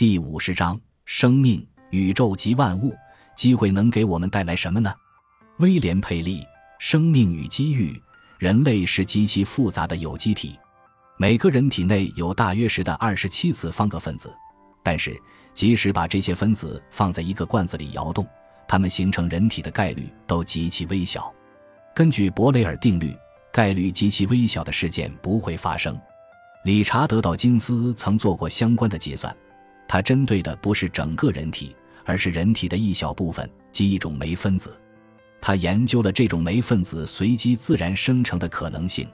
第五十章：生命、宇宙及万物，机会能给我们带来什么呢？威廉·佩利，《生命与机遇》。人类是极其复杂的有机体，每个人体内有大约十的二十七次方个分子，但是即使把这些分子放在一个罐子里摇动，它们形成人体的概率都极其微小。根据伯雷尔定律，概率极其微小的事件不会发生。理查德·道金斯曾做过相关的计算，他针对的不是整个人体，而是人体的一小部分，即一种酶分子。他研究了这种酶分子随机自然生成的可能性。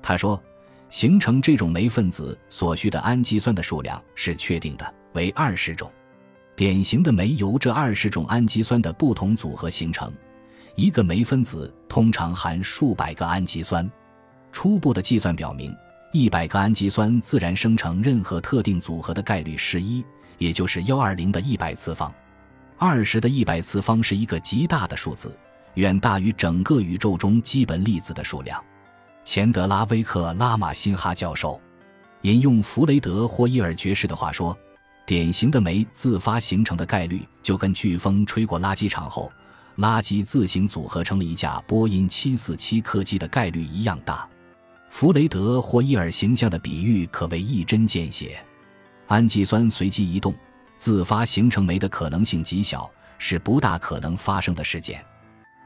他说，形成这种酶分子所需的氨基酸的数量是确定的，为二十种。典型的酶由这二十种氨基酸的不同组合形成。一个酶分子通常含数百个氨基酸。初步的计算表明，一百个氨基酸自然生成任何特定组合的概率是一，也就是幺二零的一百次方。二十的一百次方是一个极大的数字。远大于整个宇宙中基本粒子的数量。钱德拉威克拉马辛哈教授引用弗雷德霍伊尔爵士的话说：“典型的酶自发形成的概率，就跟飓风吹过垃圾场后，垃圾自行组合成了一架波音747客机的概率一样大。”弗雷德霍伊尔形象的比喻可谓一针见血。氨基酸随机移动，自发形成酶的可能性极小，是不大可能发生的事件。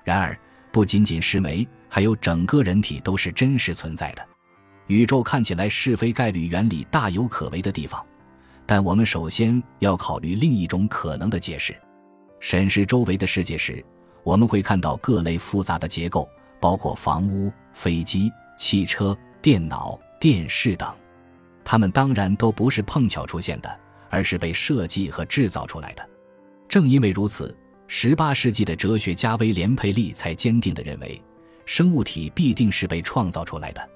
然而，不仅仅是酶，还有整个人体都是真实存在的。宇宙看起来是非概率原理大有可为的地方，但我们首先要考虑另一种可能的解释。审视周围的世界时，我们会看到各类复杂的结构，包括房屋、飞机、汽车、电脑、电视等。它们当然都不是碰巧出现的，而是被设计和制造出来的。正因为如此。十八世纪的哲学家威廉·佩利才坚定地认为，生物体必定是被创造出来的。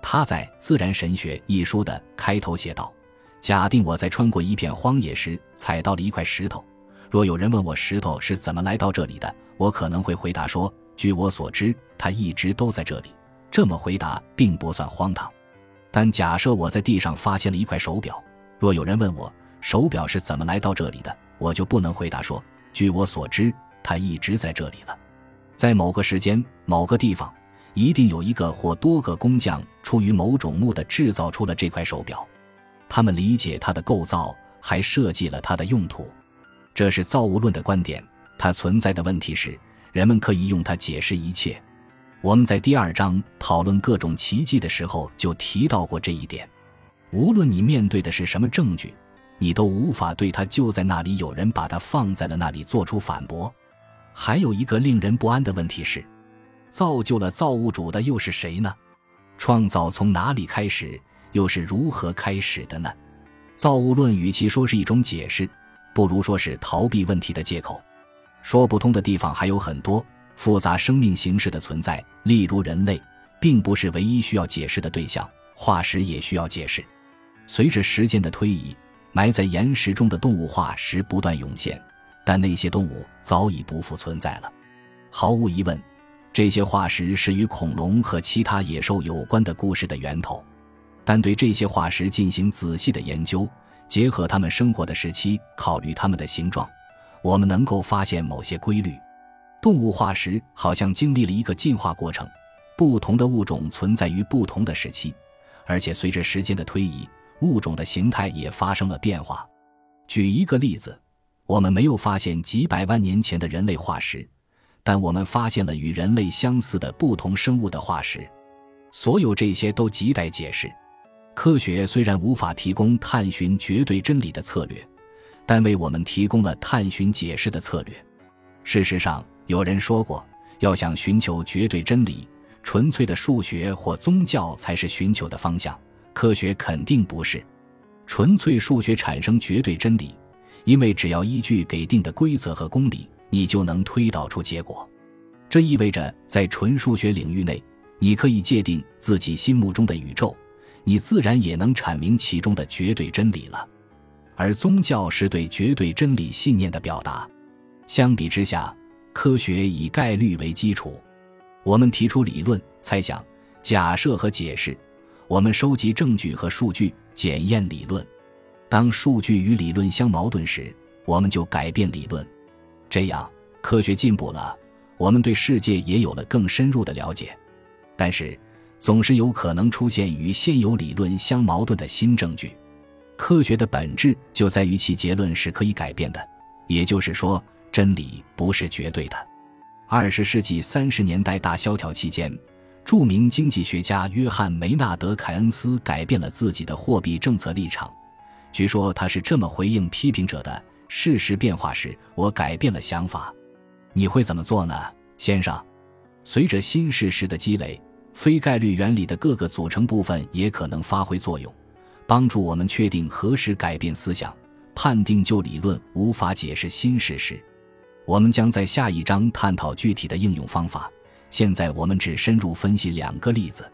他在《自然神学》一书的开头写道：“假定我在穿过一片荒野时踩到了一块石头，若有人问我石头是怎么来到这里的，我可能会回答说：据我所知，它一直都在这里。这么回答并不算荒唐。但假设我在地上发现了一块手表，若有人问我手表是怎么来到这里的，我就不能回答说。”据我所知，它一直在这里了。在某个时间、某个地方，一定有一个或多个工匠出于某种目的制造出了这块手表。他们理解它的构造，还设计了它的用途。这是造物论的观点。它存在的问题是，人们可以用它解释一切。我们在第二章讨论各种奇迹的时候就提到过这一点。无论你面对的是什么证据。你都无法对他就在那里，有人把它放在了那里做出反驳。还有一个令人不安的问题是，造就了造物主的又是谁呢？创造从哪里开始，又是如何开始的呢？造物论与其说是一种解释，不如说是逃避问题的借口。说不通的地方还有很多，复杂生命形式的存在，例如人类，并不是唯一需要解释的对象。化石也需要解释。随着时间的推移。埋在岩石中的动物化石不断涌现，但那些动物早已不复存在了。毫无疑问，这些化石是与恐龙和其他野兽有关的故事的源头。但对这些化石进行仔细的研究，结合它们生活的时期，考虑它们的形状，我们能够发现某些规律。动物化石好像经历了一个进化过程，不同的物种存在于不同的时期，而且随着时间的推移。物种的形态也发生了变化。举一个例子，我们没有发现几百万年前的人类化石，但我们发现了与人类相似的不同生物的化石。所有这些都亟待解释。科学虽然无法提供探寻绝对真理的策略，但为我们提供了探寻解释的策略。事实上，有人说过，要想寻求绝对真理，纯粹的数学或宗教才是寻求的方向。科学肯定不是纯粹数学产生绝对真理，因为只要依据给定的规则和公理，你就能推导出结果。这意味着在纯数学领域内，你可以界定自己心目中的宇宙，你自然也能阐明其中的绝对真理了。而宗教是对绝对真理信念的表达。相比之下，科学以概率为基础，我们提出理论、猜想、假设和解释。我们收集证据和数据，检验理论。当数据与理论相矛盾时，我们就改变理论，这样科学进步了，我们对世界也有了更深入的了解。但是，总是有可能出现与现有理论相矛盾的新证据。科学的本质就在于其结论是可以改变的，也就是说，真理不是绝对的。二十世纪三十年代大萧条期间，著名经济学家约翰·梅纳德·凯恩斯改变了自己的货币政策立场。据说他是这么回应批评者的：“事实变化时，我改变了想法。你会怎么做呢，先生？”随着新事实的积累，非概率原理的各个组成部分也可能发挥作用。帮助我们确定何时改变思想，判定旧理论无法解释新事实。我们将在下一章探讨具体的应用方法。现在我们只深入分析两个例子。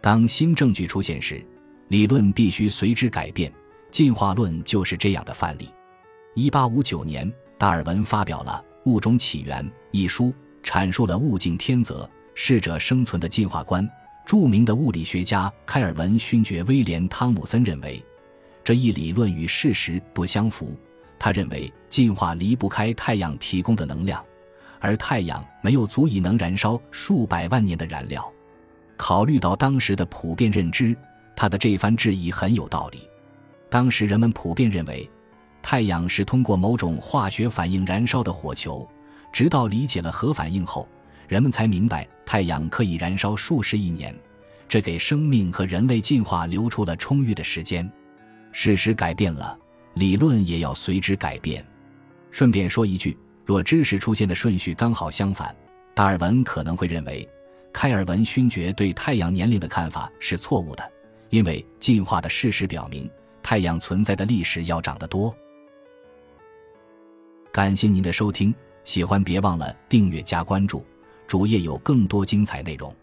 当新证据出现时，理论必须随之改变。进化论就是这样的范例。一八五九年，达尔文发表了《物种起源》一书，阐述了物竞天择、适者生存的进化观。著名的物理学家开尔文勋爵威廉·汤姆森认为，这一理论与事实不相符。他认为，进化离不开太阳提供的能量，而太阳没有足以能燃烧数百万年的燃料。考虑到当时的普遍认知，他的这番质疑很有道理。当时人们普遍认为，太阳是通过某种化学反应燃烧的火球。直到理解了核反应后，人们才明白。太阳可以燃烧数十亿年，这给生命和人类进化留出了充裕的时间。事实改变了，理论也要随之改变。顺便说一句，若知识出现的顺序刚好相反，达尔文可能会认为开尔文勋爵对太阳年龄的看法是错误的，因为进化的事实表明，太阳存在的历史要长得多。感谢您的收听，喜欢别忘了订阅加关注。主页有更多精彩内容。